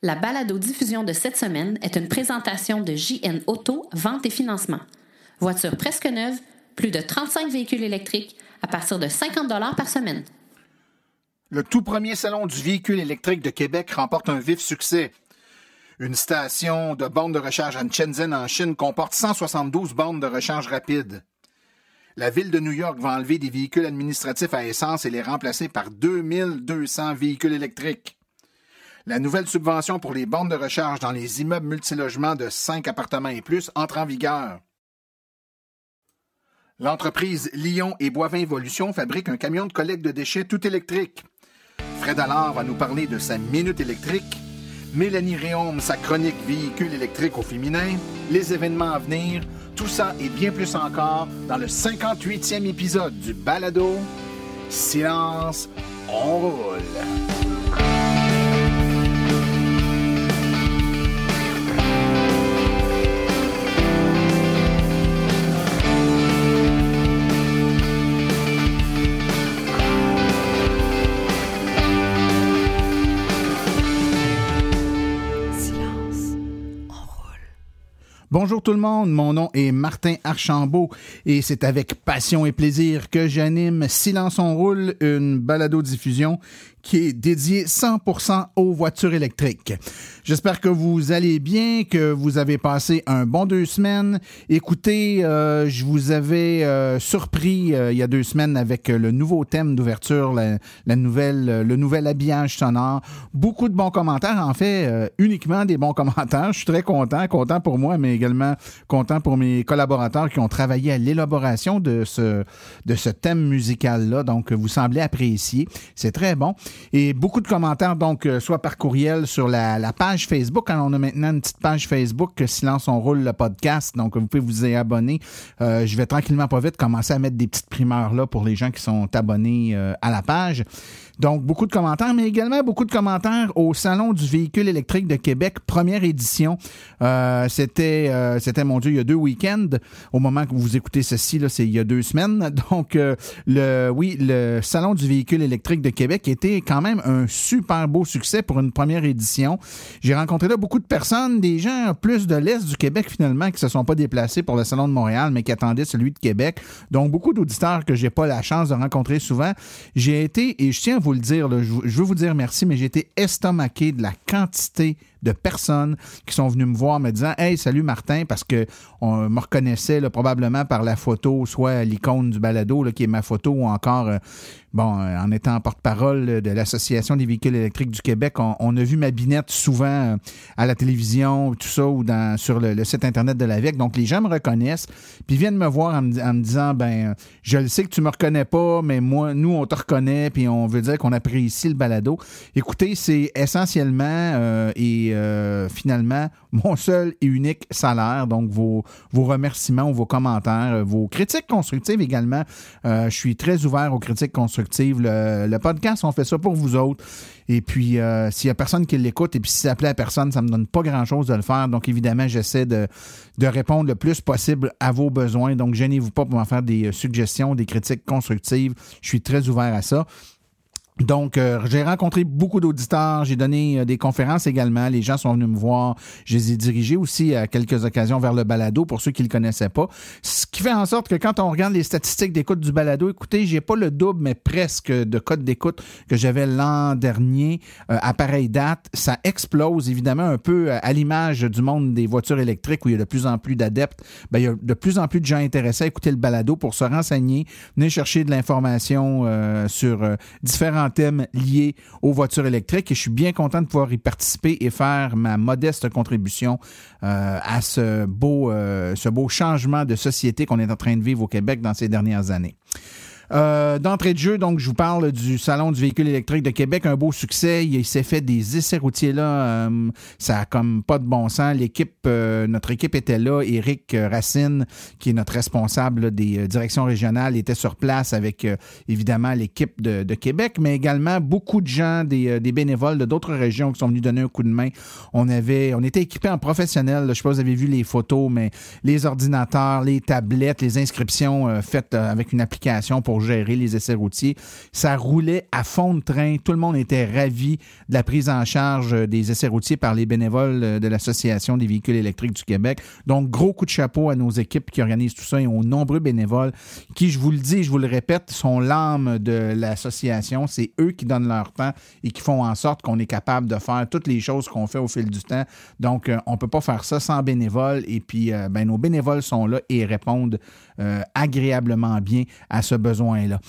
La balado-diffusion de cette semaine est une présentation de JN Auto, vente et financement. Voiture presque neuve, plus de 35 véhicules électriques à partir de 50 par semaine. Le tout premier salon du véhicule électrique de Québec remporte un vif succès. Une station de bornes de recharge à Shenzhen en Chine comporte 172 bornes de recharge rapide. La ville de New York va enlever des véhicules administratifs à essence et les remplacer par 2200 véhicules électriques. La nouvelle subvention pour les bornes de recharge dans les immeubles multilogements de 5 appartements et plus entre en vigueur. L'entreprise Lyon et Boivin Evolution fabrique un camion de collecte de déchets tout électrique. Fred Allard va nous parler de sa minute électrique. Mélanie Réaume, sa chronique véhicule électrique au féminin, les événements à venir, tout ça et bien plus encore dans le 58e épisode du Balado. Silence, on roule. Bonjour tout le monde, mon nom est Martin Archambault et c'est avec passion et plaisir que j'anime Silence on roule, une balado-diffusion qui est dédiée 100% aux voitures électriques. J'espère que vous allez bien, que vous avez passé un bon deux semaines. Écoutez, euh, je vous avais euh, surpris euh, il y a deux semaines avec le nouveau thème d'ouverture, la, nouvelle, le nouvel habillage sonore. Beaucoup de bons commentaires, en fait, uniquement des bons commentaires. Je suis très content, content pour moi, mais également content pour mes collaborateurs qui ont travaillé à l'élaboration de ce, de ce thème musical-là. Donc, vous semblez apprécier. C'est très bon. Et beaucoup de commentaires, donc, soit par courriel sur la, page Facebook. Hein, on a maintenant une petite page Facebook, Silence on roule le podcast. Donc, vous pouvez vous y abonner. Euh, je vais tranquillement pas vite commencer à mettre des petites primeurs là pour les gens qui sont abonnés euh, à la page. Donc, beaucoup de commentaires, mais également beaucoup de commentaires au Salon du véhicule électrique de Québec, première édition. Euh, c'était, euh, c'était, mon Dieu, il y a deux week-ends. Au moment que vous écoutez ceci, là, c'est il y a deux semaines. Donc, euh, le, oui, le Salon du véhicule électrique de Québec était quand même un super beau succès pour une première édition. J'ai rencontré là beaucoup de personnes, des gens plus de l'Est du Québec finalement, qui se sont pas déplacés pour le Salon de Montréal, mais qui attendaient celui de Québec. Donc, beaucoup d'auditeurs que j'ai pas la chance de rencontrer souvent. J'ai été, et je tiens à vous je, veux vous dire merci, mais j'ai été estomaqué de la quantité de personnes qui sont venues me voir me disant Hey, salut Martin, parce que on me reconnaissait probablement par la photo, soit l'icône du balado, qui est ma photo, ou encore, euh, bon, euh, en étant porte-parole de l'Association des véhicules électriques du Québec, on, a vu ma binette souvent euh, à la télévision, tout ça, ou dans, sur le, site Internet de la VEC. Donc, les gens me reconnaissent, puis viennent me voir en me, disant Ben, je le sais que tu me reconnais pas, mais moi, nous, on te reconnaît, puis on veut dire qu'on apprécie le balado. Écoutez, c'est essentiellement et euh, finalement mon seul et unique salaire. Donc, vos, vos remerciements, vos commentaires, euh, vos critiques constructives également. Euh, je suis très ouvert aux critiques constructives. Le, podcast, on fait ça pour vous autres. Et puis, s'il y a personne qui l'écoute, et puis si ça plaît à personne, ça me donne pas grand-chose de le faire. Donc, évidemment, j'essaie de, de répondre le plus possible à vos besoins. Donc, gênez-vous pas pour m'en faire des suggestions, des critiques constructives. Je suis très ouvert à ça. Donc, euh, j'ai rencontré beaucoup d'auditeurs, j'ai donné euh, des conférences également, les gens sont venus me voir, je les ai dirigés aussi à quelques occasions vers le balado pour ceux qui le connaissaient pas. Ce qui fait en sorte que quand on regarde les statistiques d'écoute du balado, écoutez, j'ai pas le double, mais presque de code d'écoute que j'avais l'an dernier euh, à pareille date. Ça explose évidemment un peu à l'image du monde des voitures électriques où il y a de plus en plus d'adeptes. Ben, il y a de plus en plus de gens intéressés à écouter le balado pour se renseigner, venir chercher de l'information sur différents thèmes liés aux voitures électriques et je suis bien content de pouvoir y participer et faire ma modeste contribution euh, à euh, ce beau changement de société qu'on est en train de vivre au Québec dans ces dernières années. Euh, d'entrée de jeu, donc, je vous parle du Salon du véhicule électrique de Québec. Un beau succès. Il, s'est fait des essais routiers là. Euh, ça a comme pas de bon sens. L'équipe, euh, notre équipe était là. Éric Racine, qui est notre responsable des directions régionales, était sur place avec évidemment l'équipe de, Québec, mais également beaucoup de gens, des, bénévoles de d'autres régions qui sont venus donner un coup de main. On avait, on était équipés en professionnel. Je sais pas si vous avez vu les photos, mais les ordinateurs, les tablettes, les inscriptions faites avec une application pour gérer les essais routiers. Ça roulait à fond de train. Tout le monde était ravi de la prise en charge des essais routiers par les bénévoles de l'Association des véhicules électriques du Québec. Donc, gros coup de chapeau à nos équipes qui organisent tout ça et aux nombreux bénévoles qui, je vous le dis, je vous le répète, sont l'âme de l'association. C'est eux qui donnent leur temps et qui font en sorte qu'on est capable de faire toutes les choses qu'on fait au fil du temps. Donc, euh, on ne peut pas faire ça sans bénévoles. Et puis, euh, ben, nos bénévoles sont là et répondent euh, agréablement bien à ce besoin-là.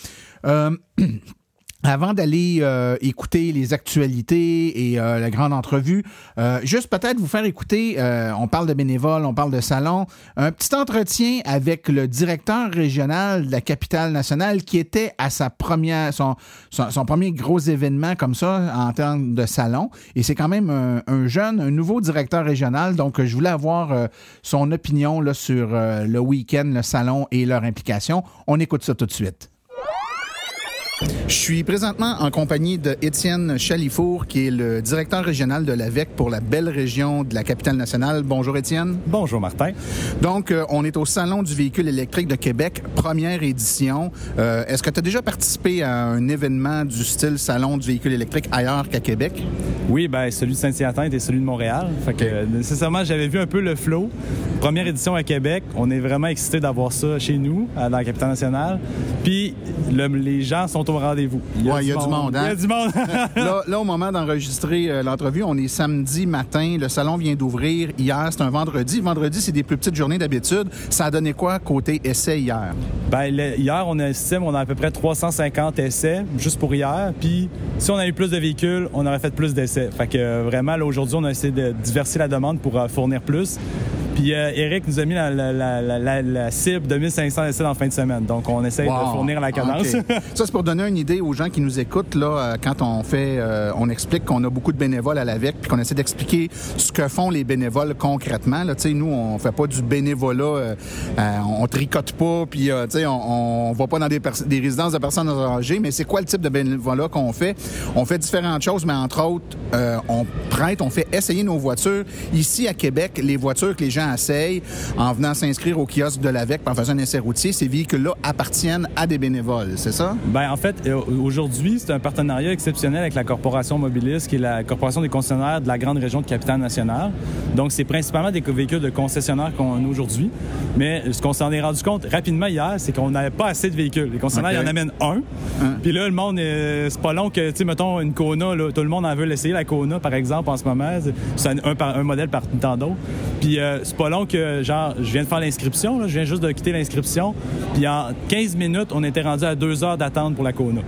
Avant d'aller euh, écouter les actualités et euh, la grande entrevue, euh, juste peut-être vous faire écouter, on parle de bénévoles, on parle de salon, un petit entretien avec le directeur régional de la capitale nationale qui était à sa première, son, son, premier gros événement comme ça en termes de salon. Et c'est quand même un, un, jeune, un nouveau directeur régional. Donc, je voulais avoir son opinion là, sur le week-end, le salon et leur implication. On écoute ça tout de suite. Je suis présentement en compagnie de Étienne Chalifour, qui est le directeur régional de l'AVEC pour la belle région de la capitale nationale. Bonjour Étienne. Bonjour Martin. Donc, euh, on est au Salon du véhicule électrique de Québec, première édition. Euh, est-ce que tu as déjà participé à un événement du style Salon du véhicule électrique ailleurs qu'à Québec? Oui, ben celui de Saint-Hyacinthe et celui de Montréal. Fait que, nécessairement, j'avais vu un peu le flow. Première édition à Québec. On est vraiment excités d'avoir ça chez nous, dans la capitale nationale. Puis, les gens sont au rendez-vous. Il y a, du, monde. Il y a du monde. là, au moment d'enregistrer euh, l'entrevue, on est samedi matin. Le salon vient d'ouvrir. Hier, c'est un vendredi. Vendredi, c'est des plus petites journées d'habitude. Ça a donné quoi côté essai hier? Ben, hier, on estime on a à peu près 350 essais juste pour hier. Puis, si on a eu plus de véhicules, on aurait fait plus d'essais. Fait que euh, vraiment, aujourd'hui, on a essayé de diversifier la demande pour euh, fournir plus. Puis euh, Eric nous a mis la, cible de 1500 essais en fin de semaine. Donc, on essaie de fournir la cadence. ça, c'est pour donner une idée aux gens qui nous écoutent, là, euh, quand on fait, euh, on explique qu'on a beaucoup de bénévoles à l'AVEC, puis qu'on essaie d'expliquer ce que font les bénévoles concrètement. Là, nous, on fait pas du bénévolat, on tricote pas, puis on, on va pas dans des, des résidences de personnes âgées, mais c'est quoi le type de bénévolat qu'on fait? On fait différentes choses, mais entre autres, on prête, on fait essayer nos voitures. Ici, à Québec, les voitures que les gens en venant s'inscrire au kiosque de l'AVEC en faisant un essai routier. Ces véhicules-là appartiennent à des bénévoles, c'est ça? Bien, en fait, euh, aujourd'hui, c'est un partenariat exceptionnel avec la Corporation Mobilis, qui est la corporation des concessionnaires de la grande région de Capitale-Nationale. Donc, c'est principalement des véhicules de concessionnaires qu'on a aujourd'hui. Mais ce qu'on s'en est rendu compte rapidement hier, c'est qu'on n'avait pas assez de véhicules. Les concessionnaires, ils en amènent un. Puis là, le monde, c'est pas long que, tu sais, mettons, une Kona, tout le monde en veut l'essayer, la Kona, par exemple, en ce moment. C'est un, un, modèle par tant d'autres. Puis euh, c'est pas long que, genre, je viens de faire l'inscription, je viens juste de quitter l'inscription. Puis en 15 minutes, on était rendu à deux heures d'attente pour la Kona.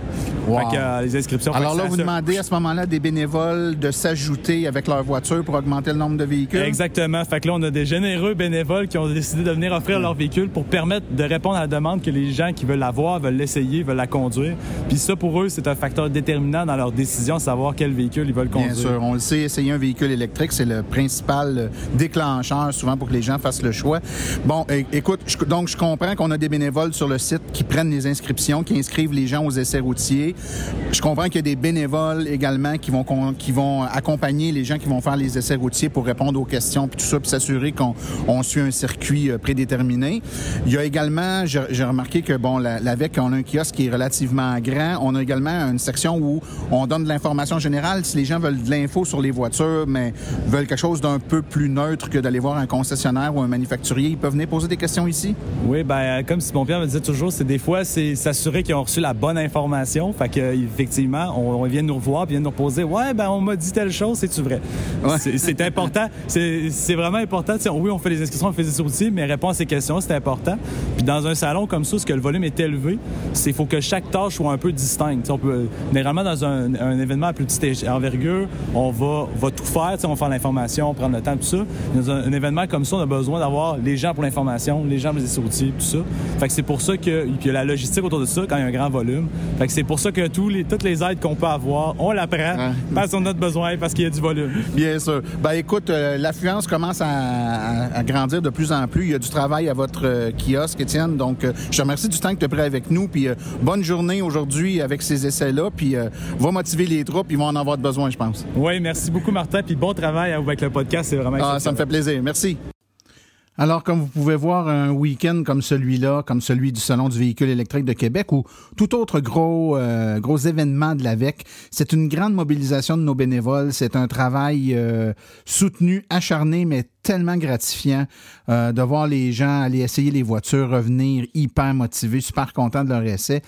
Fait que, euh, les inscriptions. Alors là, vous demandez à ce moment-là des bénévoles de s'ajouter avec leur voiture pour augmenter le nombre de véhicules? Exactement. Fait que là, on a des généreux bénévoles qui ont décidé de venir offrir leur véhicule pour permettre de répondre à la demande que les gens qui veulent l'avoir, veulent l'essayer, veulent la conduire. Puis ça, pour eux, c'est un facteur déterminant dans leur décision de savoir quel véhicule ils veulent conduire. Bien sûr. On le sait, essayer un véhicule électrique, c'est le principal déclencheur souvent pour que les gens fassent le choix. Bon, écoute, donc je comprends qu'on a des bénévoles sur le site qui prennent les inscriptions, qui inscrivent les gens aux essais routiers. Je comprends qu'il y a des bénévoles également qui vont qui vont accompagner les gens qui vont faire les essais routiers pour répondre aux questions puis tout ça, puis s'assurer qu'on suit un circuit euh, prédéterminé. Il y a également, j'ai remarqué que bon, l'AVEC, on a un kiosque qui est relativement grand. On a également une section où on donne de l'information générale. Si les gens veulent de l'info sur les voitures, mais veulent quelque chose d'un peu plus neutre que d'aller voir un concessionnaire ou un manufacturier, ils peuvent venir poser des questions ici? Oui, ben comme Simon Pierre me disait toujours, c'est des fois, c'est s'assurer qu'ils ont reçu la bonne information. Fait que, effectivement, on, vient nous revoir, puis vient nous reposer. Ouais, ben on m'a dit telle chose, c'est-tu vrai? C'est important. C'est vraiment important. oui, on fait les inscriptions, on fait des outils, mais répondre à ces questions, c'est important. Puis dans un salon comme ça, ce que le volume est élevé, c'est faut que chaque tâche soit un peu distincte. on peut, généralement, dans un, événement à plus petite envergure, on va, va tout faire. On va faire l'information, prendre le temps, tout ça. Dans un, événement comme ça, on a besoin d'avoir les gens pour l'information, les gens pour les outils, tout ça. Fait que c'est pour ça que, puis y a la logistique autour de ça quand il y a un grand volume. Fait que c'est pour ça que tous les, toutes les aides qu'on peut avoir, on la prend parce qu'on a besoin, parce qu'il y a du volume. Bien sûr. Ben écoute, euh, l'affluence commence à, grandir de plus en plus. Il y a du travail à votre euh, kiosque, Étienne. Donc, euh, je te remercie du temps que tu as pris avec nous. Puis bonne journée aujourd'hui avec ces essais-là. Puis va motiver les troupes. Ils vont en avoir besoin, je pense. Oui, merci beaucoup, Martin. Puis bon travail avec le podcast. C'est vraiment ah, Ça me fait plaisir. Merci. Alors, comme vous pouvez voir, un week-end comme celui-là, comme celui du Salon du véhicule électrique de Québec ou tout autre gros, euh, gros événement de l'AVEC, c'est une grande mobilisation de nos bénévoles. C'est un travail euh, soutenu, acharné, mais tellement gratifiant euh, de voir les gens aller essayer les voitures, revenir hyper motivés, super contents de leur essai.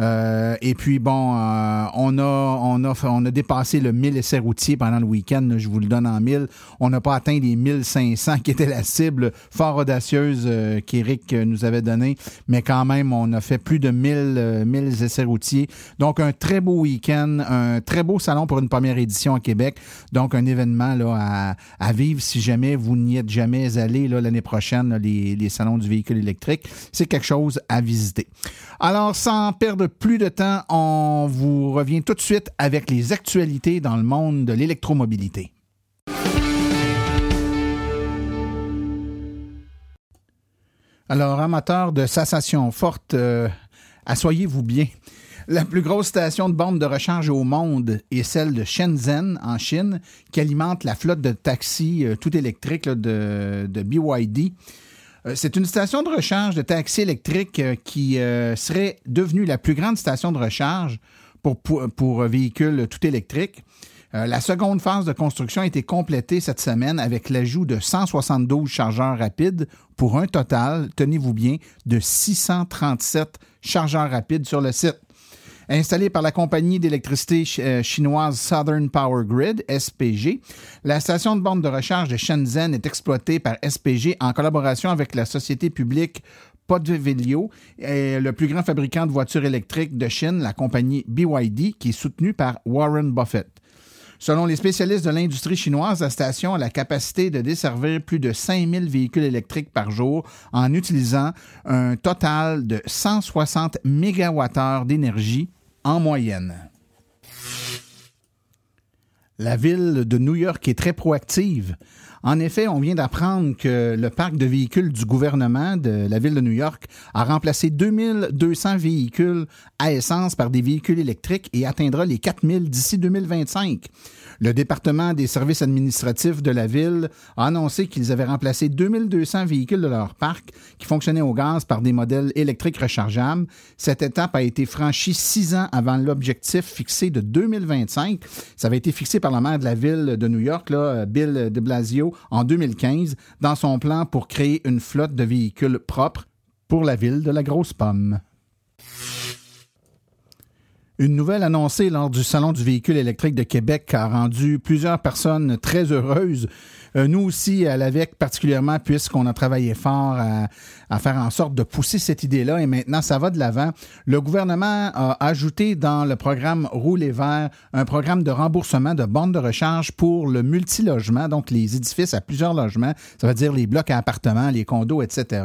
Euh, et puis bon, euh, on a on a on a dépassé le 1000 essais routiers pendant le week-end. Je vous le donne en 1000. On n'a pas atteint les 1500 qui était la cible fort audacieuse euh, qu'Éric nous avait donné, mais quand même on a fait plus de 1000 1000 essais routiers. Donc un très beau week-end, un très beau salon pour une première édition à Québec. Donc un événement là à, à vivre si jamais vous n'y êtes jamais allé l'année prochaine les, salons du véhicule électrique. C'est quelque chose à visiter. Alors sans perdre plus de temps, on vous revient tout de suite avec les actualités dans le monde de l'électromobilité. Alors, amateurs de sensation forte, euh, assoyez-vous bien. La plus grosse station de bornes de recharge au monde est celle de Shenzhen, en Chine, qui alimente la flotte de taxis euh, tout électriques de, BYD. Euh, c'est une station de recharge de taxi électrique euh, qui serait devenue la plus grande station de recharge pour, pour, véhicules tout électriques. la seconde phase de construction a été complétée cette semaine avec l'ajout de 172 chargeurs rapides pour un total, tenez-vous bien, de 637 chargeurs rapides sur le site. Installée par la compagnie d'électricité euh, chinoise Southern Power Grid, SPG, la station de borne de recharge de Shenzhen est exploitée par SPG en collaboration avec la société publique Podvilio, le plus grand fabricant de voitures électriques de Chine, la compagnie BYD, qui est soutenue par Warren Buffett. Selon les spécialistes de l'industrie chinoise, la station a la capacité de desservir plus de 5000 véhicules électriques par jour en utilisant un total de 160 MWh d'énergie en moyenne. La ville de New York est très proactive. En effet, on vient d'apprendre que le parc de véhicules du gouvernement de la ville de New York a remplacé 2200 véhicules à essence par des véhicules électriques et atteindra les 4000 d'ici 2025. Le département des services administratifs de la ville a annoncé qu'ils avaient remplacé 2200 véhicules de leur parc qui fonctionnaient au gaz par des modèles électriques rechargeables. Cette étape a été franchie six ans avant l'objectif fixé de 2025. Ça avait été fixé par la maire de la ville de New York, Bill de Blasio, en 2015, dans son plan pour créer une flotte de véhicules propres pour la ville de la Grosse Pomme. Une nouvelle annoncée lors du Salon du véhicule électrique de Québec a rendu plusieurs personnes très heureuses. Euh, nous aussi, à l'AVEC particulièrement, puisqu'on a travaillé fort à, à, faire en sorte de pousser cette idée-là et maintenant ça va de l'avant. Le gouvernement a ajouté dans le programme Rouler vert un programme de remboursement de bandes de recharge pour le multilogement, donc les édifices à plusieurs logements, ça veut dire les blocs à appartements, les condos, etc.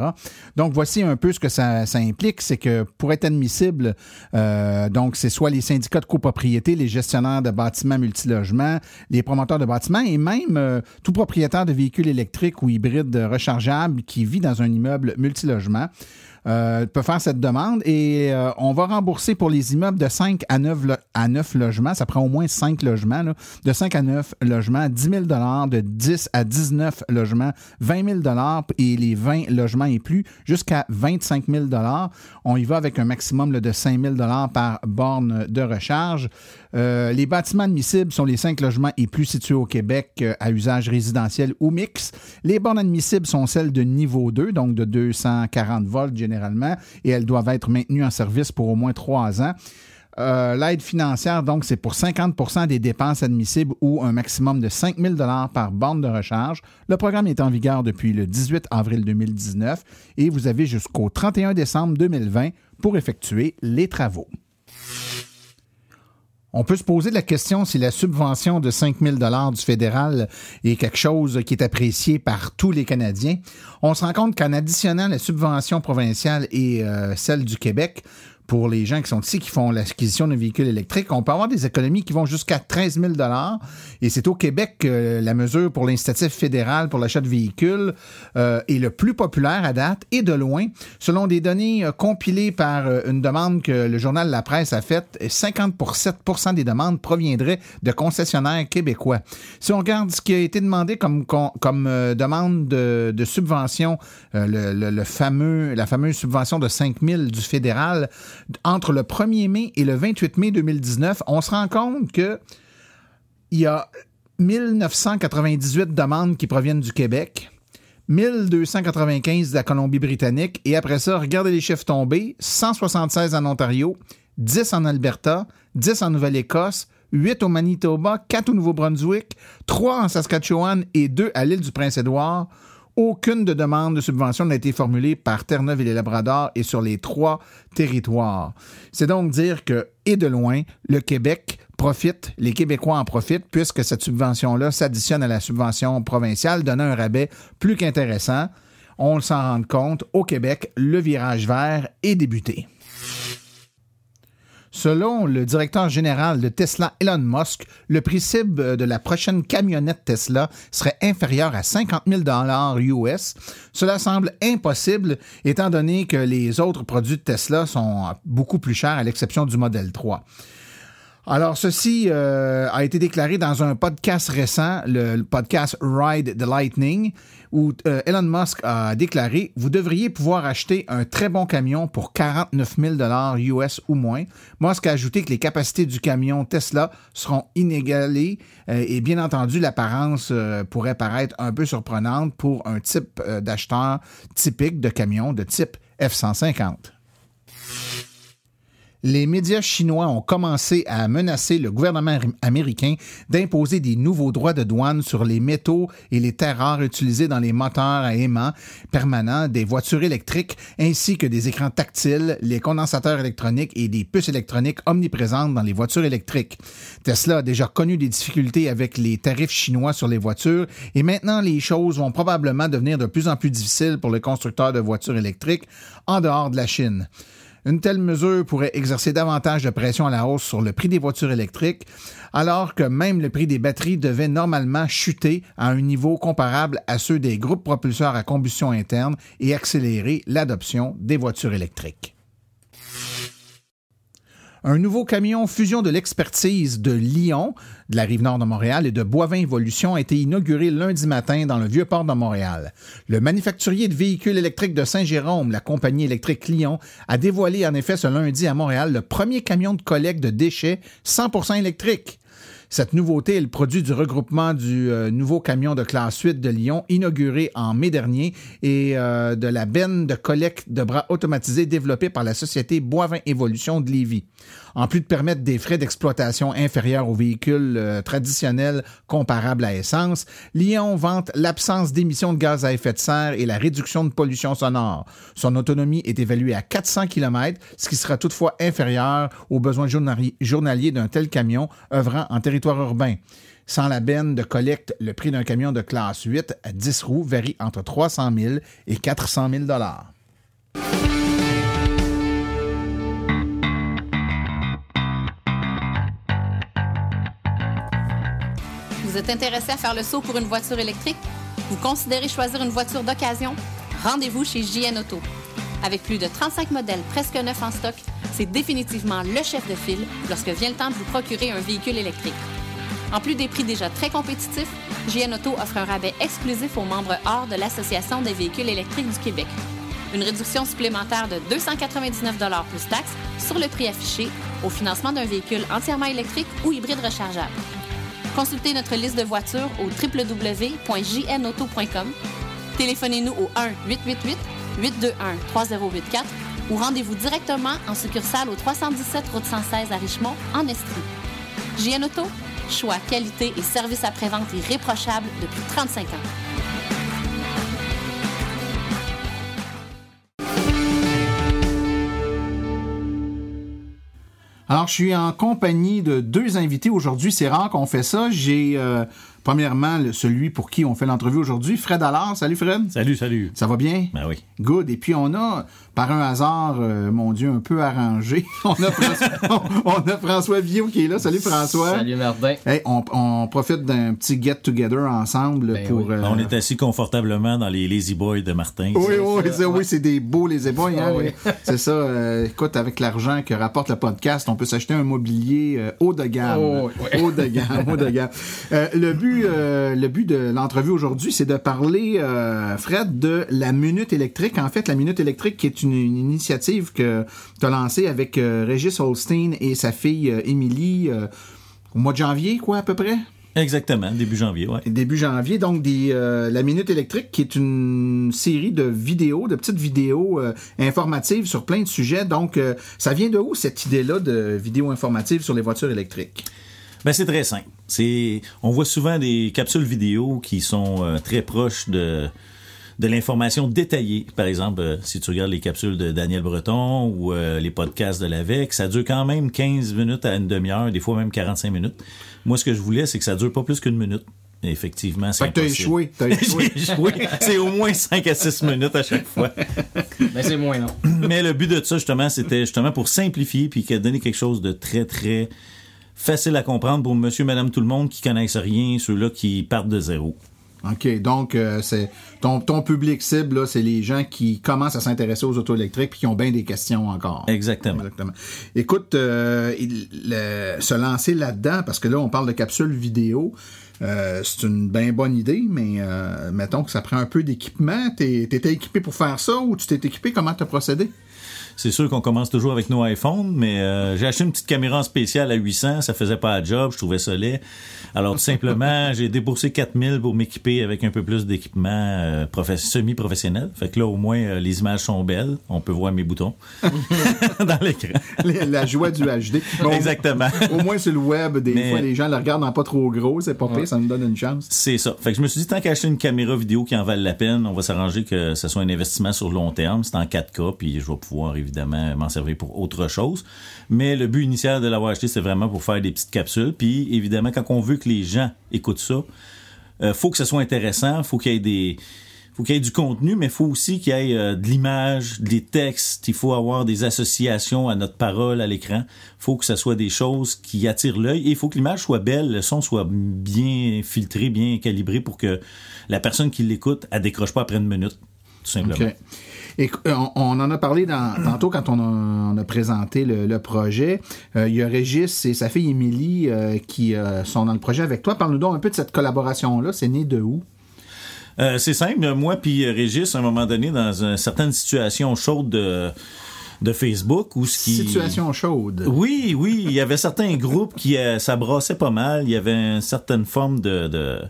Donc voici un peu ce que ça, ça implique, c'est que pour être admissible, euh, donc c'est soit les syndicats de copropriété, les gestionnaires de bâtiments multilogements, les promoteurs de bâtiments et même euh, tout propriétaire de véhicules électriques ou hybrides rechargeables qui vit dans un immeuble multilogement multilogement euh, peut faire cette demande et euh, on va rembourser pour les immeubles de 5 à 9, à 9 logements, ça prend au moins 5 logements, de 5 à 9 logements, 10 000 de 10 à 19 logements, 20 000 et les 20 logements et plus, jusqu'à 25 000 On y va avec un maximum de 5 000 par borne de recharge. Euh, les bâtiments admissibles sont les 5 logements et plus situés au Québec euh, à usage résidentiel ou mix. Les bornes admissibles sont celles de niveau 2, donc de 240 volts généralement et elles doivent être maintenues en service pour au moins trois ans. Euh, l'aide financière, donc, c'est pour 50% des dépenses admissibles ou un maximum de 5 000 par bande de recharge. Le programme est en vigueur depuis le 18 avril 2019 et vous avez jusqu'au 31 décembre 2020 pour effectuer les travaux. On peut se poser la question si la subvention de 5 000 du fédéral est quelque chose qui est apprécié par tous les Canadiens. On se rend compte qu'en additionnant la subvention provinciale et euh, celle du Québec, pour les gens qui sont ici, qui font l'acquisition d'un véhicule électrique. On peut avoir des économies qui vont jusqu'à 13 000 Et c'est au Québec que la mesure pour l'incitatif fédéral pour l'achat de véhicules euh, est le plus populaire à date et de loin. Selon des données euh, compilées par euh, une demande que le journal La Presse a faite, 57% des demandes proviendraient de concessionnaires québécois. Si on regarde ce qui a été demandé comme, comme, demande de, subvention, le, fameux, la fameuse subvention de 5 000 du fédéral, entre le 1er mai et le 28 mai 2019, on se rend compte que il y a 1998 demandes qui proviennent du Québec, 1295 de la Colombie-Britannique, et après ça, regardez les chiffres tombés, 176 en Ontario, 10 en Alberta, 10 en Nouvelle-Écosse, 8 au Manitoba, 4 au Nouveau-Brunswick, 3 en Saskatchewan et 2 à l'île du Prince-Édouard. Aucune de demande de subvention n'a été formulée par Terre-Neuve et les Labradors et sur les trois territoires. C'est donc dire que, et de loin, le Québec profite, les Québécois en profitent, puisque cette subvention-là s'additionne à la subvention provinciale, donnant un rabais plus qu'intéressant. On s'en rend compte, au Québec, le virage vert est débuté. Selon le directeur général de Tesla, Elon Musk, le prix cible de la prochaine camionnette Tesla serait inférieur à 50 000 US. Cela semble impossible étant donné que les autres produits de Tesla sont beaucoup plus chers à l'exception du modèle 3. Alors, ceci euh, a été déclaré dans un podcast récent, le, podcast Ride the Lightning, où euh, Elon Musk a déclaré Vous devriez pouvoir acheter un très bon camion pour 49 000 US ou moins. Musk a ajouté que les capacités du camion Tesla seront inégalées euh, et bien entendu, l'apparence pourrait paraître un peu surprenante pour un type d'acheteur typique de camion de type F-150 les médias chinois ont commencé à menacer le gouvernement américain d'imposer des nouveaux droits de douane sur les métaux et les terres rares utilisés dans les moteurs à aimant permanents des voitures électriques ainsi que des écrans tactiles, les condensateurs électroniques et des puces électroniques omniprésentes dans les voitures électriques. Tesla a déjà connu des difficultés avec les tarifs chinois sur les voitures et maintenant les choses vont probablement devenir de plus en plus difficiles pour les constructeurs de voitures électriques en dehors de la Chine. Une telle mesure pourrait exercer davantage de pression à la hausse sur le prix des voitures électriques, alors que même le prix des batteries devait normalement chuter à un niveau comparable à ceux des groupes propulseurs à combustion interne et accélérer l'adoption des voitures électriques. Un nouveau camion fusion de l'expertise de Lyon, de la rive nord de Montréal et de Boivin Evolution a été inauguré lundi matin dans le vieux port de Montréal. Le manufacturier de véhicules électriques de Saint-Jérôme, la compagnie électrique Lyon, a dévoilé en effet ce lundi à Montréal le premier camion de collecte de déchets 100% électrique. Cette nouveauté est le produit du regroupement du euh, nouveau camion de classe 8 de Lyon, inauguré en mai dernier, et euh, de la benne de collecte de bras automatisés développée par la société Boivin Évolution de Lévis. En plus de permettre des frais d'exploitation inférieurs aux véhicules euh, traditionnels comparables à essence, Lyon vante l'absence d'émissions de gaz à effet de serre et la réduction de pollution sonore. Son autonomie est évaluée à 400 km, ce qui sera toutefois inférieur aux besoins journaliers d'un tel camion œuvrant en territoire urbain. Sans la benne de collecte, le prix d'un camion de classe 8 à 10 roues varie entre 300 000 et 400 000 Vous êtes intéressé à faire le saut pour une voiture électrique? Vous considérez choisir une voiture d'occasion? Rendez-vous chez JN Auto. Avec plus de 35 modèles presque neufs en stock, c'est définitivement le chef de file lorsque vient le temps de vous procurer un véhicule électrique. En plus des prix déjà très compétitifs, JN Auto offre un rabais exclusif aux membres hors de l'Association des véhicules électriques du Québec. Une réduction supplémentaire de 299 plus taxes sur le prix affiché au financement d'un véhicule entièrement électrique ou hybride rechargeable. Consultez notre liste de voitures au www.jnauto.com. Téléphonez-nous au 1-888-821-3084 ou rendez-vous directement en succursale au 317 Route 116 à Richmond, en Estrie. JN Auto, choix, qualité et service après-vente irréprochable depuis 35 ans. Alors, je suis en compagnie de deux invités aujourd'hui. C'est rare qu'on fait ça. J'ai euh, premièrement, celui pour qui on fait l'entrevue aujourd'hui, Fred Allard. Salut Fred. Salut, salut. Ça va bien? Ben oui. Good. Et puis on a, par un hasard, euh, mon Dieu, un peu arrangé, on a François, on, a François Viau qui est là. Salut François. Salut Martin. Hey, on, profite d'un petit get-together ensemble ben pour... Euh, on est assis confortablement dans les Lazy Boys de Martin. Oui, oui, c'est, oui, c'est des beaux Lazy Boys. Hein, ah C'est ça. Euh, écoute, avec l'argent que rapporte le podcast, on peut s'acheter un mobilier haut de gamme. Oh, haut de gamme, haut de gamme. le but, le but de l'entrevue aujourd'hui, c'est de parler, Fred, de la minute électrique. En fait, la minute électrique qui est une, initiative que tu as lancée avec euh, Régis Holstein et sa fille euh, Émilie euh, au mois de janvier, quoi, à peu près? Exactement, début janvier, ouais. Début janvier, donc des, la Minute électrique, qui est une série de vidéos, de petites vidéos informatives sur plein de sujets. Donc, ça vient de où cette idée-là de vidéos informatives sur les voitures électriques? Ben c'est très simple. C'est, on voit souvent des capsules vidéo qui sont très proches de de l'information détaillée. Par exemple, euh, si tu regardes les capsules de Daniel Breton ou euh, les podcasts de l'AVEC, ça dure quand même 15 minutes à une demi-heure, des fois même 45 minutes. Moi, ce que je voulais, c'est que ça dure pas plus qu'une minute. effectivement, c'est Fait échoué. échoué. c'est au moins 5 à 6 minutes à chaque fois. Mais c'est moins long. Mais le but de ça, justement, c'était justement pour simplifier puis donner quelque chose de très, très facile à comprendre pour monsieur, madame, tout le monde qui connaissent rien, ceux-là qui partent de zéro. OK, donc euh, c'est ton, ton public cible, c'est les gens qui commencent à s'intéresser aux auto électriques puis qui ont bien des questions encore. Exactement. Exactement. Écoute, euh, se lancer là-dedans, parce que là, on parle de capsules vidéo, euh, c'est une bien bonne idée, mais mettons que ça prend un peu d'équipement. T'étais équipé pour faire ça ou tu t'es équipé? Comment t'as procédé? C'est sûr qu'on commence toujours avec nos iPhones, mais euh, j'ai acheté une petite caméra spéciale à 800, ça faisait pas le job, je trouvais ça laid. Alors tout simplement, j'ai déboursé 4000 pour m'équiper avec un peu plus d'équipement euh, semi-professionnel. Fait que là au moins euh, les images sont belles, on peut voir mes boutons dans l'écran. La joie du HD. Exactement. Au moins sur le web, des fois les gens le regardent en pas trop gros, c'est pas pire, ça nous donne une chance. C'est ça. Fait que je me suis dit tant qu'acheter une caméra vidéo qui en vale la peine, on va s'arranger que ce soit un investissement sur le long terme, c'est en 4K puis je vais pouvoir évidemment m'en servir pour autre chose. Mais le but initial de l'avoir acheté, c'est vraiment pour faire des petites capsules. Puis évidemment, quand on veut que les gens écoutent ça, euh, faut que ce soit intéressant, faut qu'il y ait des faut qu'il y ait du contenu, mais faut aussi qu'il y ait euh, de l'image, des textes, il faut avoir des associations à notre parole à l'écran. Faut que ce soit des choses qui attirent l'œil et il faut que l'image soit belle, le son soit bien filtré, bien calibré pour que la personne qui l'écoute, elle décroche pas après une minute, tout simplement. Et euh, on, en a parlé dans, tantôt quand on a, présenté le, projet. Euh, il y a Régis et sa fille Émilie euh, qui sont dans le projet avec toi. Parle-nous donc un peu de cette collaboration-là. C'est né de où? c'est simple. Moi puis Régis, à un moment donné, dans une certaine situation chaude de de Facebook ou ce qui situation chaude. Oui, oui, il y avait certains groupes qui ça brassait pas mal, il y avait une certaine forme de, de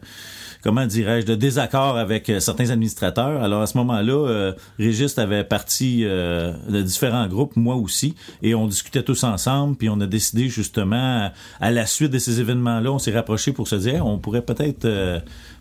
comment dirais-je, de désaccord avec euh, certains administrateurs. Alors à ce moment-là, euh, Régis avait parti euh, de différents groupes, moi aussi, et on discutait tous ensemble, puis on a décidé justement, à la suite de ces événements-là, on s'est rapproché pour se dire, on pourrait peut-être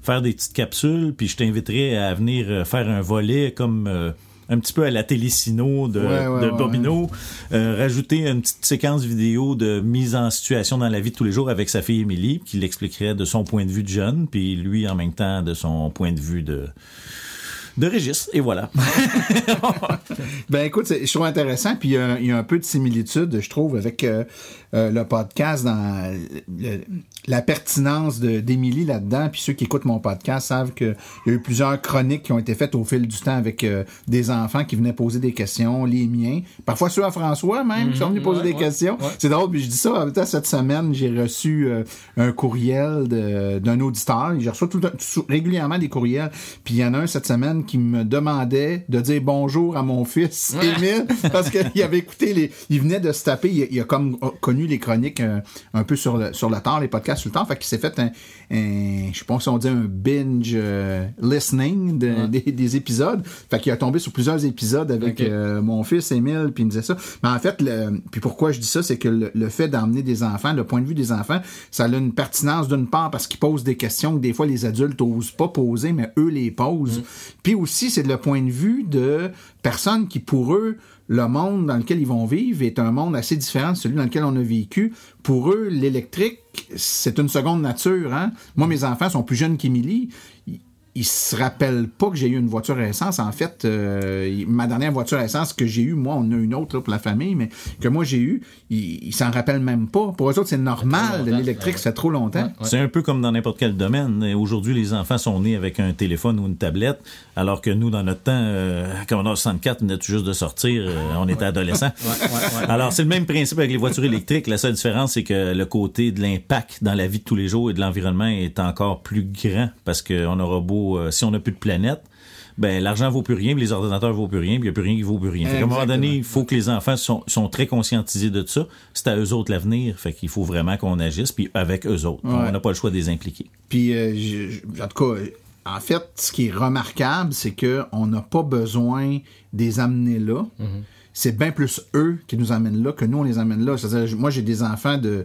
faire des petites capsules, puis je t'inviterais à venir faire un volet comme un petit peu à la Télésino de, de Bobino, euh, rajouter une petite séquence vidéo de mise en situation dans la vie de tous les jours avec sa fille Émilie, qui l'expliquerait de son point de vue de jeune, puis lui en même temps de son point de vue de de Régis, et voilà. ben écoute, je trouve intéressant, puis il y, a un peu de similitude, je trouve, avec euh, euh, le podcast dans la pertinence d'Émilie là-dedans. Puis ceux qui écoutent mon podcast savent qu'il y a eu plusieurs chroniques qui ont été faites au fil du temps avec euh, des enfants qui venaient poser des questions, les miens, parfois ceux à François même, qui sont venus poser des questions. C'est drôle, puis je dis ça, cette semaine, j'ai reçu un courriel d'un auditeur. J'ai reçu tout, régulièrement des courriels. Puis il y en a un cette semaine qui me demandait de dire bonjour à mon fils, Émile, parce qu'il avait écouté les... Il venait de se taper, il, il a comme connu les chroniques euh, un peu sur le, sur le temps, les podcasts sur le temps. Fait qu'il s'est fait un, je sais pas si on dit un binge euh, listening des, épisodes. Fait qu'il a tombé sur plusieurs épisodes avec euh, mon fils Émile, puis il me disait ça. Mais en fait, le, puis pourquoi je dis ça, c'est que le, fait d'emmener des enfants, le point de vue des enfants, ça a une pertinence d'une part parce qu'ils posent des questions que des fois les adultes osent pas poser, mais eux les posent. Mm. Puis Aussi, c'est le point de vue de personnes qui, pour eux, le monde dans lequel ils vont vivre est un monde assez différent de celui dans lequel on a vécu. Pour eux, l'électrique, c'est une seconde nature. Hein? Moi, mes enfants sont plus jeunes qu'Émilie il se rappelle pas que j'ai eu une voiture à essence. En fait, euh, ma dernière voiture à essence que j'ai eue, moi, on a une autre là, pour la famille, mais que moi j'ai eu, il, s'en rappelle même pas. Pour eux autres, c'est normal. L'électrique, ça fait trop longtemps. C'est un peu comme dans n'importe quel domaine. Aujourd'hui, les enfants sont nés avec un téléphone ou une tablette, alors que nous, dans notre temps, euh, quand on a 64, on était juste de sortir, euh, on était adolescents. alors, c'est le même principe avec les voitures électriques. La seule différence, c'est que le côté de l'impact dans la vie de tous les jours et de l'environnement est encore plus grand parce qu'on aura beau euh, si on n'a plus de planète, ben l'argent vaut plus rien, les ordinateurs vaut plus rien, puis il n'y a plus rien qui vaut plus rien. à un moment donné, il faut que les enfants sont, très conscientisés de ça. C'est à eux autres l'avenir, fait qu'il faut vraiment qu'on agisse, puis avec eux autres. On n'a pas le choix de les impliquer. Puis, euh, en tout cas, en fait, ce qui est remarquable, c'est que on n'a pas besoin de les amener là. Mm-hmm. C'est bien plus eux qui nous amènent là que nous, on les amène là. C'est-à-dire, moi, j'ai des enfants de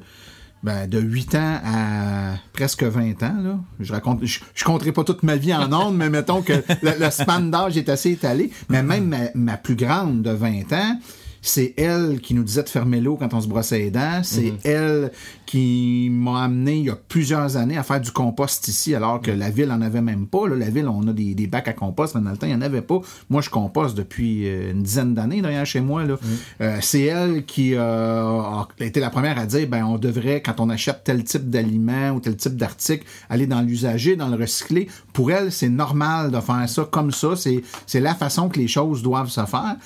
ben, de 8 ans à presque 20 ans. Là. Je raconte, je, je compterai pas toute ma vie en ondes, mais mettons que le, span d'âge est assez étalé. Mais même ma, ma, plus grande de 20 ans, c'est elle qui nous disait de fermer l'eau quand on se brossait les dents. C'est mhm. elle qui m'a amené il y a plusieurs années à faire du compost ici, alors que la ville en avait même pas. La ville, on a des, bacs à compost, mais dans le temps, il n'y en avait pas. Moi, je composte depuis euh, une dizaine d'années derrière chez moi. Mhm. Euh, c'est elle qui euh, a été la première à dire ben on devrait, quand on achète tel type d'aliment ou tel type d'article, aller dans l'usager, dans le recyclé. Pour elle, c'est normal de faire ça comme ça. C'est la façon que les choses doivent se faire.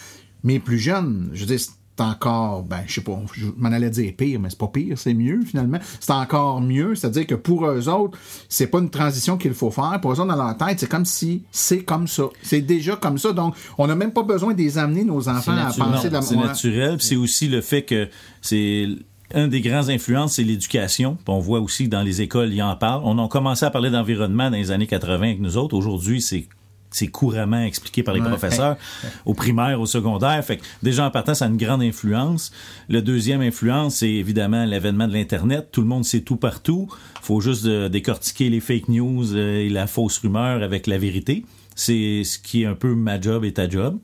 Mais plus jeunes, je dire, c'est encore, ben, je sais pas, je m'en allais dire pire, mais c'est pas pire, c'est mieux finalement. C'est encore mieux, c'est-à-dire que pour eux autres, c'est pas une transition qu'il faut faire. Pour eux autres, dans leur tête, c'est comme si c'est comme ça. C'est déjà comme ça. Donc, on n'a même pas besoin de les amener, nos enfants, à penser de la C'est naturel. c'est aussi le fait que c'est un des grands influences, c'est l'éducation. On voit aussi dans les écoles, il y en parle. On a commencé à parler d'environnement dans les années 80 avec nous autres. Aujourd'hui, c'est c'est couramment expliqué par les professeurs au primaire, au secondaire. Fait que déjà en partant, ça a une grande influence. Le deuxième influence, c'est évidemment l'avènement de l'Internet. Tout le monde sait tout partout. faut juste décortiquer les fake news euh, et la fausse rumeur avec la vérité. C'est ce qui est un peu ma job et ta job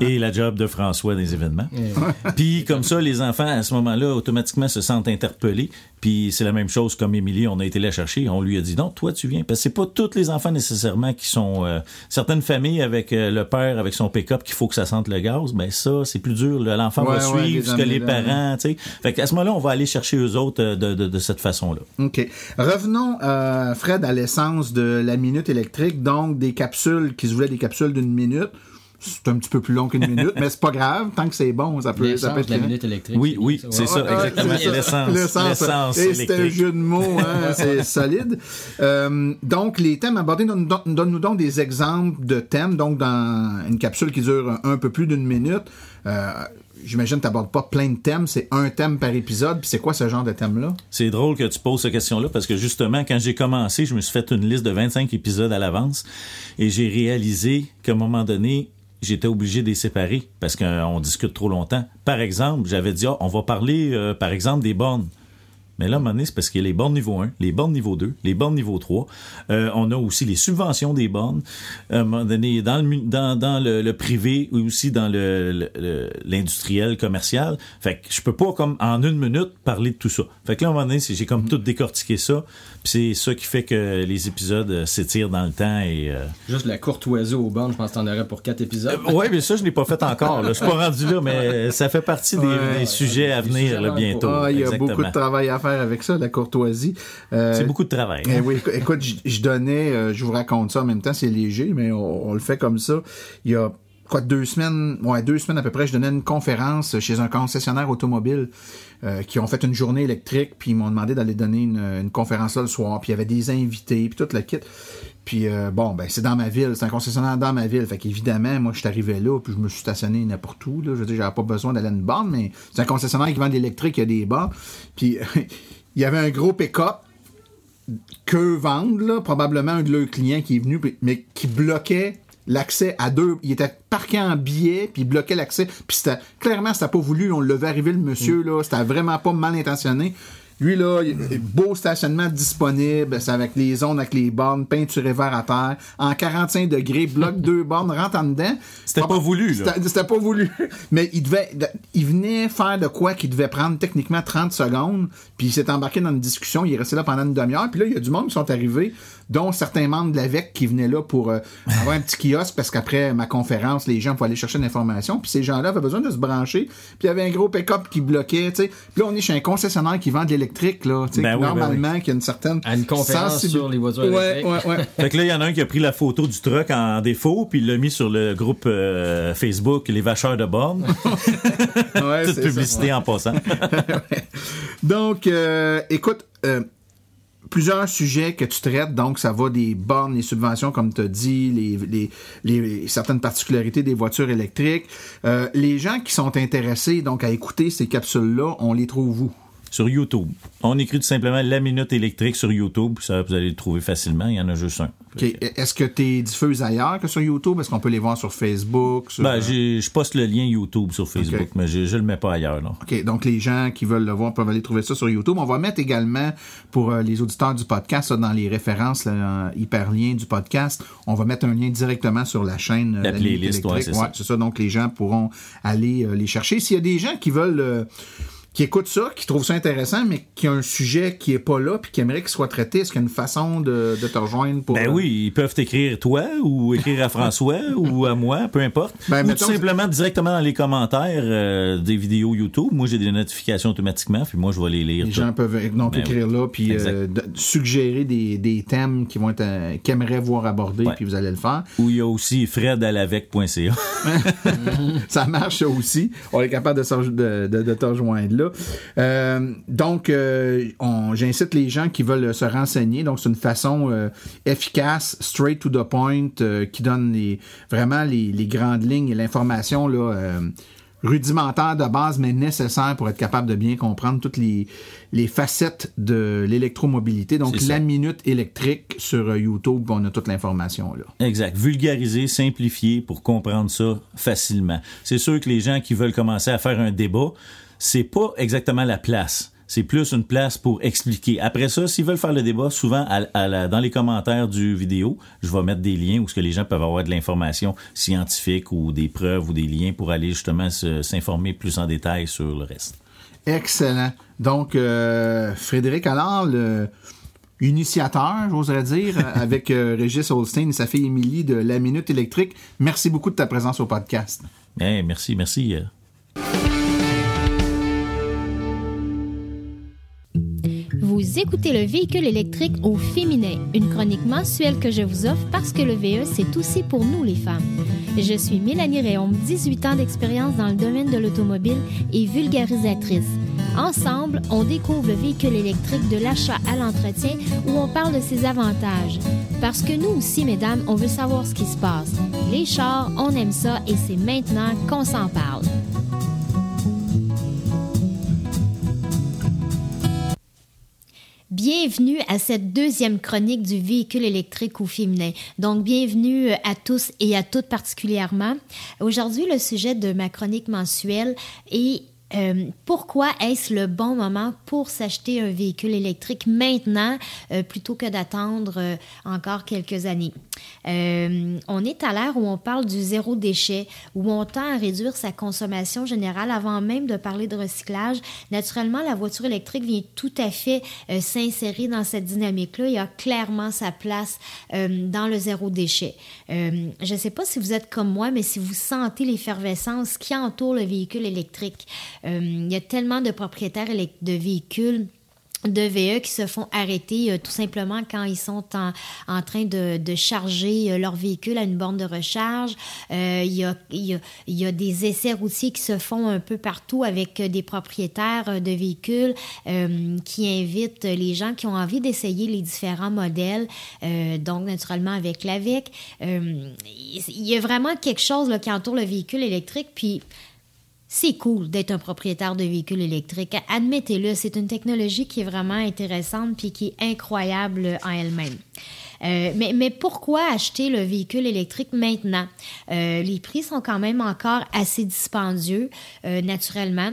et la job de François des événements. Puis comme ça, les enfants, à ce moment-là, automatiquement se sentent interpellés. Puis c'est la même chose comme Émilie, on a été la chercher, on lui a dit non, toi tu viens. Parce que c'est pas tous les enfants nécessairement qui sont... Euh, certaines familles avec euh, le père, avec son pick-up, qu'il faut que ça sente le gaz, ben ça, c'est plus dur. L'enfant va suivre ce que les parents... tu sais. Fait qu'à ce moment-là, on va aller chercher eux autres euh, de, de, de cette façon-là. OK. Revenons, Fred, à l'essence de la minute électrique, donc des capsules qui se voulaient des capsules d'une minute c'est un petit peu plus long qu'une minute, mais c'est pas grave. Tant que c'est bon, ça peut, ça peut être. la minute électrique. Oui, oui, c'est ça, exactement. L'essence. L'essence. Et c'est un jeu de mots, hein, c'est solide. Euh, donc, les thèmes abordés, donne-nous donc des exemples de thèmes. Donc, dans une capsule qui dure un, peu plus d'une minute, euh, J'imagine que tu n'abordes pas plein de thèmes, c'est un thème par épisode, puis c'est quoi ce genre de thème-là? C'est drôle que tu poses cette question-là, parce que justement, quand j'ai commencé, je me suis fait une liste de 25 épisodes à l'avance, et j'ai réalisé qu'à un moment donné, j'étais obligé de les séparer parce qu'on discute trop longtemps. Par exemple, j'avais dit, ah, on va parler, euh, par exemple, des bornes. Mais là, à un moment donné, c'est parce qu'il y a les bornes niveau 1, les bornes niveau 2, les bornes niveau 3. Euh, on a aussi les subventions des bornes. À un moment donné, dans le, dans, le, privé ou aussi dans le, l'industriel, commercial. Fait que je peux pas, comme, en une minute, parler de tout ça. Fait que là, à un moment donné, j'ai comme tout décortiqué ça. Puis c'est ça qui fait que les épisodes euh, s'étirent dans le temps et... Euh, Juste la courtoisie aux bornes, je pense que t'en aurais pour quatre épisodes. oui, mais ça, je l'ai pas fait encore. Je suis pas rendu là, mais ça fait partie des, sujets à venir bientôt. Ah, il y a beaucoup de travail à faire avec ça, la courtoisie. Euh, c'est beaucoup de travail. Eh oui, écoute, je donnais, euh, je vous raconte ça en même temps, c'est léger, mais on, le fait comme ça. Il y a quoi deux semaines, ouais, deux semaines à peu près, je donnais une conférence chez un concessionnaire automobile euh, qui ont fait une journée électrique, puis ils m'ont demandé d'aller donner une, conférence là le soir, puis il y avait des invités, puis toute la kit. Puis bon, ben c'est dans ma ville, c'est un concessionnaire dans ma ville, fait qu'évidemment, moi je suis arrivé là, puis je me suis stationné n'importe où là, je veux dire, j'avais pas besoin d'aller à une borne, mais c'est un concessionnaire qui vend de l'électrique, il y a des bars, puis il y avait un gros pick-up que vendent, là, probablement un de leurs clients qui est venu, mais qui bloquait l'accès à deux. Il était parqué en billet, puis il bloquait l'accès. Puis c'était clairement, c'était pas voulu. On le avait arrivé le monsieur, là. C'était vraiment pas mal intentionné. Lui, là, il- beau stationnement disponible, c'est avec les zones, avec les bornes, peinturé vert à terre, en 45 degrés, bloc deux bornes, rentre en dedans. C'était pas voulu, là. C'était pas voulu. Mais il devait, il venait faire de quoi qui devait prendre techniquement 30 secondes, puis il s'est embarqué dans une discussion, il est resté là pendant une demi-heure, puis là, il y a du monde qui sont arrivés, dont certains membres de l'AVEC qui venaient là pour euh, avoir un petit kiosque, parce qu'après ma conférence, les gens pouvaient aller chercher de l'information, puis ces gens-là avaient besoin de se brancher, puis il y avait un gros pick-up qui bloquait, tu sais. Puis là, on est chez un concessionnaire qui vend de l'électrique, là, Ben oui, ben normalement, qui a une certaine... À une conférence sensibil- sur les voitures Ouais, électriques. ouais, ouais. Fait que là, il y en a un qui a pris la photo du truck en défaut, puis il l'a mis sur le groupe euh, Facebook Les Vacheurs de bornes. Ouais, Toute c'est ça. publicité en passant. Donc, euh, écoute, euh, plusieurs sujets que tu traites, donc ça va des bornes, les subventions, comme tu as dit, les, les, les- certaines particularités des voitures électriques. Euh, les gens qui sont intéressés donc à écouter ces capsules-là, on les trouve où? Sur YouTube. On écrit tout simplement La Minute électrique sur YouTube. Ça, vous allez le trouver facilement. Il y en a juste un. OK. Est-ce que tu es ailleurs que sur YouTube? Est-ce qu'on peut les voir sur Facebook? sur- Ben, j'ai- je poste le lien YouTube sur Facebook, Ok. mais je, je le mets pas ailleurs. Là. OK, donc les gens qui veulent le voir peuvent aller trouver ça sur YouTube. On va mettre également pour euh, les auditeurs du podcast, dans les références là, en hyperliens du podcast, on va mettre un lien directement sur la chaîne. euh, La playlist, ouais, c'est ça. c'est ça. Donc les gens pourront aller euh, les chercher. S'il y a des gens qui veulent... euh, qui écoutent ça, qui trouvent ça intéressant, mais qui a un sujet qui est pas là, puis qui aimerait qu'il soit traité, est-ce qu'il y a une façon de, de te rejoindre pour... Ben euh, oui, ils peuvent t'écrire toi ou écrire à François ou à moi, peu importe. Ben, ou mettons- tout simplement directement dans les commentaires euh, des vidéos YouTube. Moi, j'ai des notifications automatiquement, puis moi, je vais les lire. Les gens peuvent euh, donc Ben écrire là, puis euh, de- suggérer des, des thèmes qui vont être euh, qu'ils aimeraient voir abordés, Ouais. puis vous allez le faire. Ou il y a aussi fredalavec.ca. ça marche ça aussi. On est capable de, de- de te rejoindre là. Euh, donc, euh, j'incite les gens qui veulent se renseigner. Donc, c'est une façon euh, efficace, straight to the point, qui donne les, vraiment les, les grandes lignes et l'information là. rudimentaire de base, mais nécessaire pour être capable de bien comprendre toutes les, les facettes de l'électromobilité. Donc, la minute électrique sur YouTube, on a toute l'information là. Exact. Vulgariser, simplifier pour comprendre ça facilement. C'est sûr que les gens qui veulent commencer à faire un débat, c'est pas exactement la place. C'est plus une place pour expliquer. Après ça, s'ils veulent faire le débat, souvent à- à la- dans les commentaires du vidéo, je vais mettre des liens où ce que les gens peuvent avoir de l'information scientifique ou des preuves ou des liens pour aller justement s'informer plus en détail sur le reste. Excellent. Donc, euh, Frédéric Allard, le initiateur, j'oserais dire, avec euh, Régis Holstein et sa fille Émilie de La Minute électrique, merci beaucoup de ta présence au podcast. Eh, merci, merci. Écoutez le véhicule électrique au féminin, une chronique mensuelle que je vous offre parce que le VE, c'est aussi pour nous les femmes. Je suis Mélanie Réaume, 18 ans d'expérience dans le domaine de l'automobile et vulgarisatrice. Ensemble, on découvre le véhicule électrique de l'achat à l'entretien où on parle de ses avantages. Parce que nous aussi, mesdames, on veut savoir ce qui se passe. Les chars, on aime ça et c'est maintenant qu'on s'en parle. Bienvenue à cette deuxième chronique du véhicule électrique au féminin. Donc, bienvenue à tous et à toutes particulièrement. Aujourd'hui, le sujet de ma chronique mensuelle est euh, pourquoi est-ce le bon moment pour s'acheter un véhicule électrique maintenant euh, plutôt que d'attendre euh, encore quelques années? On est à l'ère où on parle du zéro déchet, où on tend à réduire sa consommation générale avant même de parler de recyclage. Naturellement, la voiture électrique vient tout à fait s'insérer dans cette dynamique-là. Il a clairement sa place dans le zéro déchet. Je ne sais pas si vous êtes comme moi, mais si vous sentez l'effervescence qui entoure le véhicule électrique, il y a tellement de propriétaires de véhicules de VE qui se font arrêter euh, tout simplement quand ils sont en, en train de, de charger euh, leur véhicule à une borne de recharge. Euh, il, y a, y a, des essais routiers qui se font un peu partout avec euh, des propriétaires euh, de véhicules euh, qui invitent les gens qui ont envie d'essayer les différents modèles. Euh, donc, naturellement, avec l'AVEC. Euh, il y a vraiment quelque chose qui entoure le véhicule électrique. Puis, c'est cool d'être un propriétaire de véhicule électrique. Admettez-le, c'est une technologie qui est vraiment intéressante puis qui est incroyable en elle-même. Euh, mais, mais pourquoi acheter le véhicule électrique maintenant? Euh, les prix sont quand même encore assez dispendieux, euh, naturellement.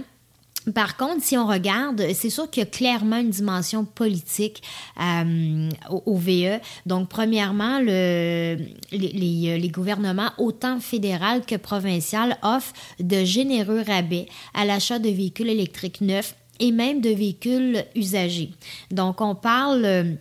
Par contre, si on regarde, c'est sûr qu'il y a clairement une dimension politique euh, au, VE. Donc, premièrement, le, les, les, gouvernements, autant fédéral que provincial, offrent de généreux rabais à l'achat de véhicules électriques neufs et même de véhicules usagés. Donc, on parle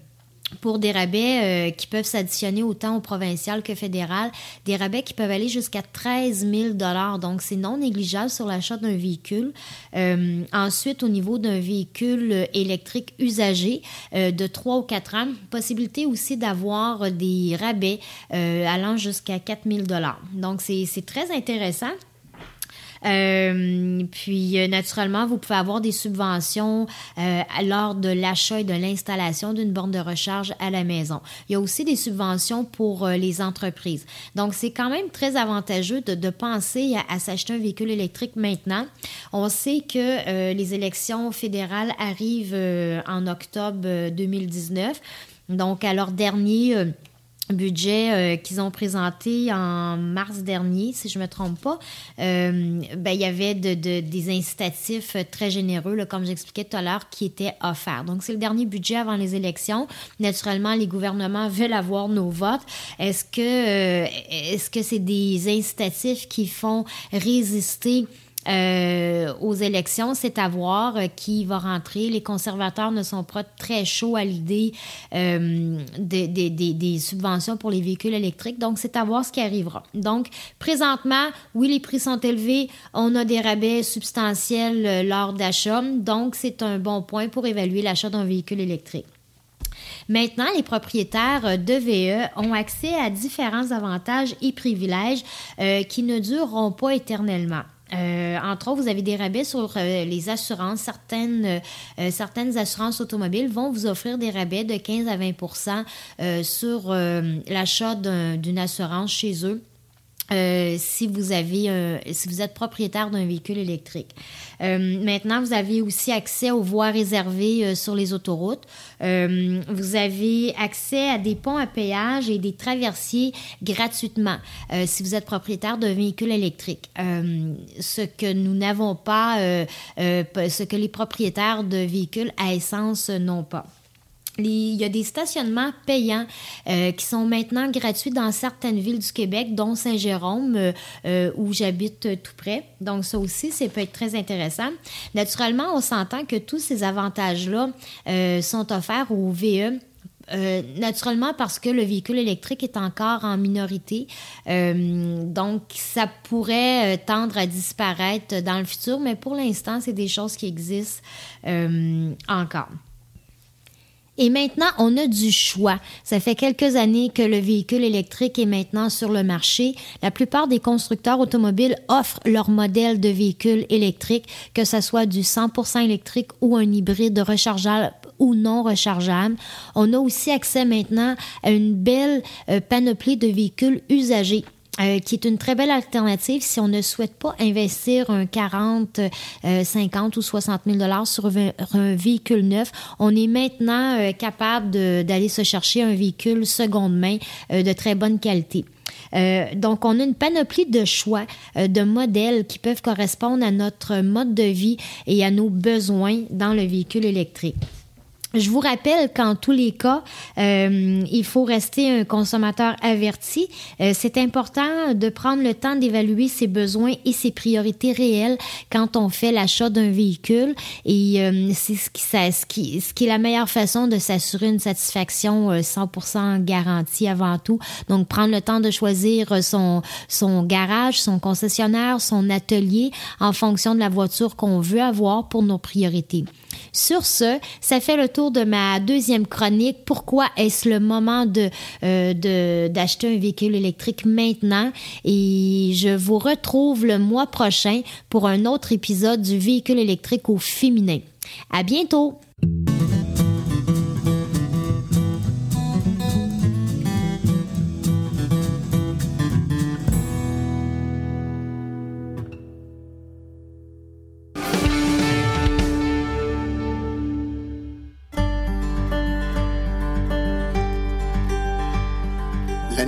pour des rabais euh, qui peuvent s'additionner autant au provincial que fédéral, des rabais qui peuvent aller jusqu'à 13 000 Donc, c'est non négligeable sur l'achat d'un véhicule. Euh, ensuite, au niveau d'un véhicule électrique usagé euh, de 3 ou 4 ans, possibilité aussi d'avoir des rabais allant jusqu'à 4 000 Donc, c'est très intéressant. Euh, puis, euh, naturellement, vous pouvez avoir des subventions euh, lors de l'achat et de l'installation d'une borne de recharge à la maison. Il y a aussi des subventions pour les entreprises. Donc, c'est quand même très avantageux de, de penser à, à s'acheter un véhicule électrique maintenant. On sait que les élections fédérales arrivent en octobre 2019. Donc, à leur dernier budget euh, qu'ils ont présenté en mars dernier, si je ne me trompe pas, euh, ben, il y avait de, des incitatifs très généreux, comme j'expliquais tout à l'heure, qui étaient offerts. Donc, c'est le dernier budget avant les élections. Naturellement, les gouvernements veulent avoir nos votes. Est-ce que euh, est-ce que c'est des incitatifs qui font résister euh, aux élections, c'est à voir euh, qui va rentrer. Les conservateurs ne sont pas très chauds à l'idée euh, des, subventions pour les véhicules électriques, donc c'est à voir ce qui arrivera. Donc, présentement, oui, les prix sont élevés, on a des rabais substantiels lors d'achat, donc c'est un bon point pour évaluer l'achat d'un véhicule électrique. Maintenant, les propriétaires de VE ont accès à différents avantages et privilèges qui ne dureront pas éternellement. Euh, entre autres, vous avez des rabais sur euh, les assurances. Certaines, euh, certaines assurances automobiles vont vous offrir des rabais de 15 à 20% sur l'achat d'une assurance chez eux. Euh, si vous avez si vous êtes propriétaire d'un véhicule électrique. Euh, maintenant, vous avez aussi accès aux voies réservées euh, sur les autoroutes. vous avez accès à des ponts à péage et des traversiers gratuitement si vous êtes propriétaire d'un véhicule électrique. ce que nous n'avons pas, ce que les propriétaires de véhicules à essence n'ont pas il y a des stationnements payants euh, qui sont maintenant gratuits dans certaines villes du Québec, dont Saint-Jérôme, euh, euh, où j'habite tout près. Donc, ça aussi, ça peut être très intéressant. Naturellement, on s'entend que tous ces avantages-là sont offerts au VE. naturellement parce que le véhicule électrique est encore en minorité. donc, ça pourrait tendre à disparaître dans le futur, mais pour l'instant, c'est des choses qui existent encore. Et maintenant, on a du choix. Ça fait quelques années que le véhicule électrique est maintenant sur le marché. La plupart des constructeurs automobiles offrent leur modèle de véhicule électrique, que ce soit du 100% électrique ou un hybride rechargeable ou non rechargeable. On a aussi accès maintenant à une belle euh, panoplie de véhicules usagés euh, qui est une très belle alternative si on ne souhaite pas investir un 40, 50 euh, ou 60 000 dollars sur un, véhicule neuf. On est maintenant euh, capable d'aller se chercher un véhicule seconde main de très bonne qualité. donc, on a une panoplie de choix, de modèles qui peuvent correspondre à notre mode de vie et à nos besoins dans le véhicule électrique. Je vous rappelle qu'en tous les cas, euh, il faut rester un consommateur averti. Euh, c'est important de prendre le temps d'évaluer ses besoins et ses priorités réelles quand on fait l'achat d'un véhicule. Et euh, c'est ce qui, ce, qui, ce qui est la meilleure façon de s'assurer une satisfaction 100% garantie avant tout. Donc, prendre le temps de choisir son, son garage, son concessionnaire, son atelier en fonction de la voiture qu'on veut avoir pour nos priorités. Sur ce, ça fait le tour de ma deuxième chronique. Pourquoi est-ce le moment euh, d'acheter un véhicule électrique maintenant? Et je vous retrouve le mois prochain pour un autre épisode du véhicule électrique au féminin. À bientôt!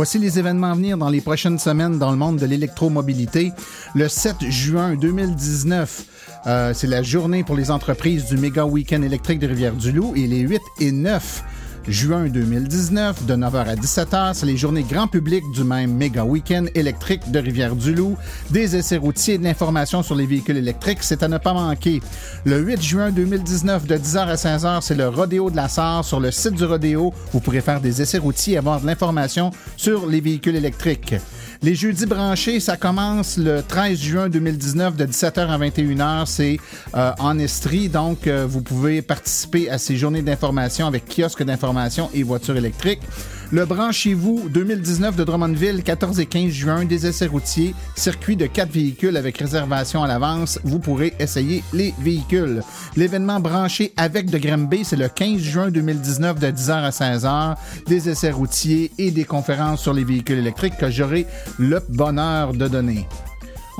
Voici les événements à venir dans les prochaines semaines dans le monde de l'électromobilité. Le 7 juin 2019, euh, c'est la journée pour les entreprises du méga week-end électrique de Rivière-du-Loup et les 8 et 9 juin 2019, de 9h à 17h, c'est les journées grand public du même méga week-end électrique de Rivière-du-Loup, des essais routiers et de l'information sur les véhicules électriques, c'est à ne pas manquer. Le 8 juin 2019, de 10h à 16h, c'est le rodéo de la Sarre. Sur le site du rodéo, vous pourrez faire des essais routiers et avoir de l'information sur les véhicules électriques. Les jeudis branchés, ça commence le 13 juin 2019 de 17h à 21h. C'est euh, en Estrie, donc euh, vous pouvez participer à ces journées d'information avec kiosques d'information et voitures électriques. Le Branchez-vous 2019 de Drummondville, 14 et 15 juin, des essais routiers, circuit de quatre véhicules avec réservation à l'avance. Vous pourrez essayer les véhicules. L'événement branché avec de Granby, c'est le 15 juin 2019 de 10h à 16h, des essais routiers et des conférences sur les véhicules électriques que j'aurai le bonheur de donner.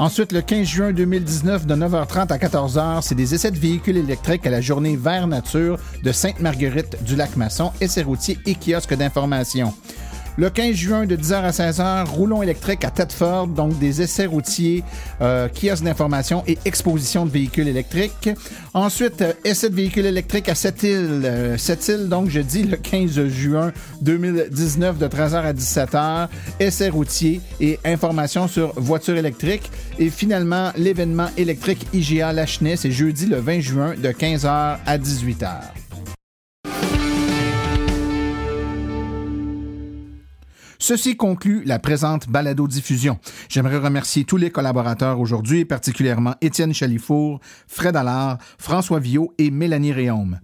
Ensuite, le 15 juin 2019, de 9h30 à 14h, c'est des essais de véhicules électriques à la journée Vert Nature de Sainte-Marguerite du Lac-Masson, essais routiers et kiosques d'information. Le 15 juin de 10h à 16h, roulons électriques à Thetford, donc des essais routiers, euh, kiosques d'information et exposition de véhicules électriques. Ensuite, euh, essais de véhicules électriques à Sept-Îles. Euh, Sept-Îles, donc je dis le 15 juin 2019 de 13h à 17h, essais routiers et information sur voitures électriques. Et finalement, l'événement électrique IGA Lachenay, c'est jeudi le 20 juin de 15h à 18h. Ceci conclut la présente balado-diffusion. J'aimerais remercier tous les collaborateurs aujourd'hui, particulièrement Étienne Chalifour, Fred Allard, François Viau et Mélanie Réaume.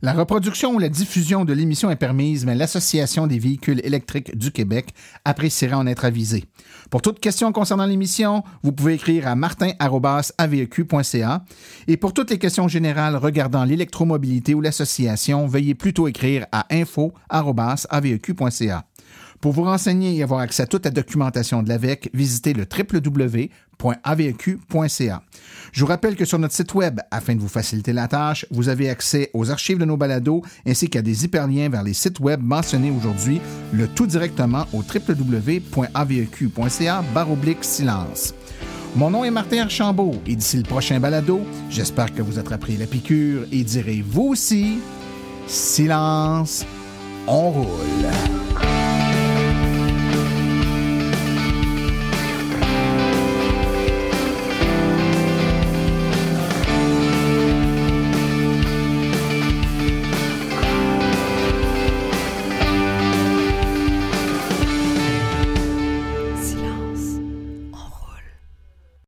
La reproduction ou la diffusion de l'émission est permise, mais l'Association des véhicules électriques du Québec appréciera en être avisée. Pour toute question concernant l'émission, vous pouvez écrire à martin.aveq.ca. Et pour toutes les questions générales regardant l'électromobilité ou l'association, veuillez plutôt écrire à info.aveq.ca. Pour vous renseigner et avoir accès à toute la documentation de l'AVEC, visitez le www.aveq.ca. Je vous rappelle que sur notre site web, afin de vous faciliter la tâche, vous avez accès aux archives de nos balados ainsi qu'à des hyperliens vers les sites web mentionnés aujourd'hui, le tout directement au www.aveq.ca silence. Mon nom est Martin Archambault et d'ici le prochain balado, j'espère que vous attraperez la piqûre et direz vous aussi silence, on roule.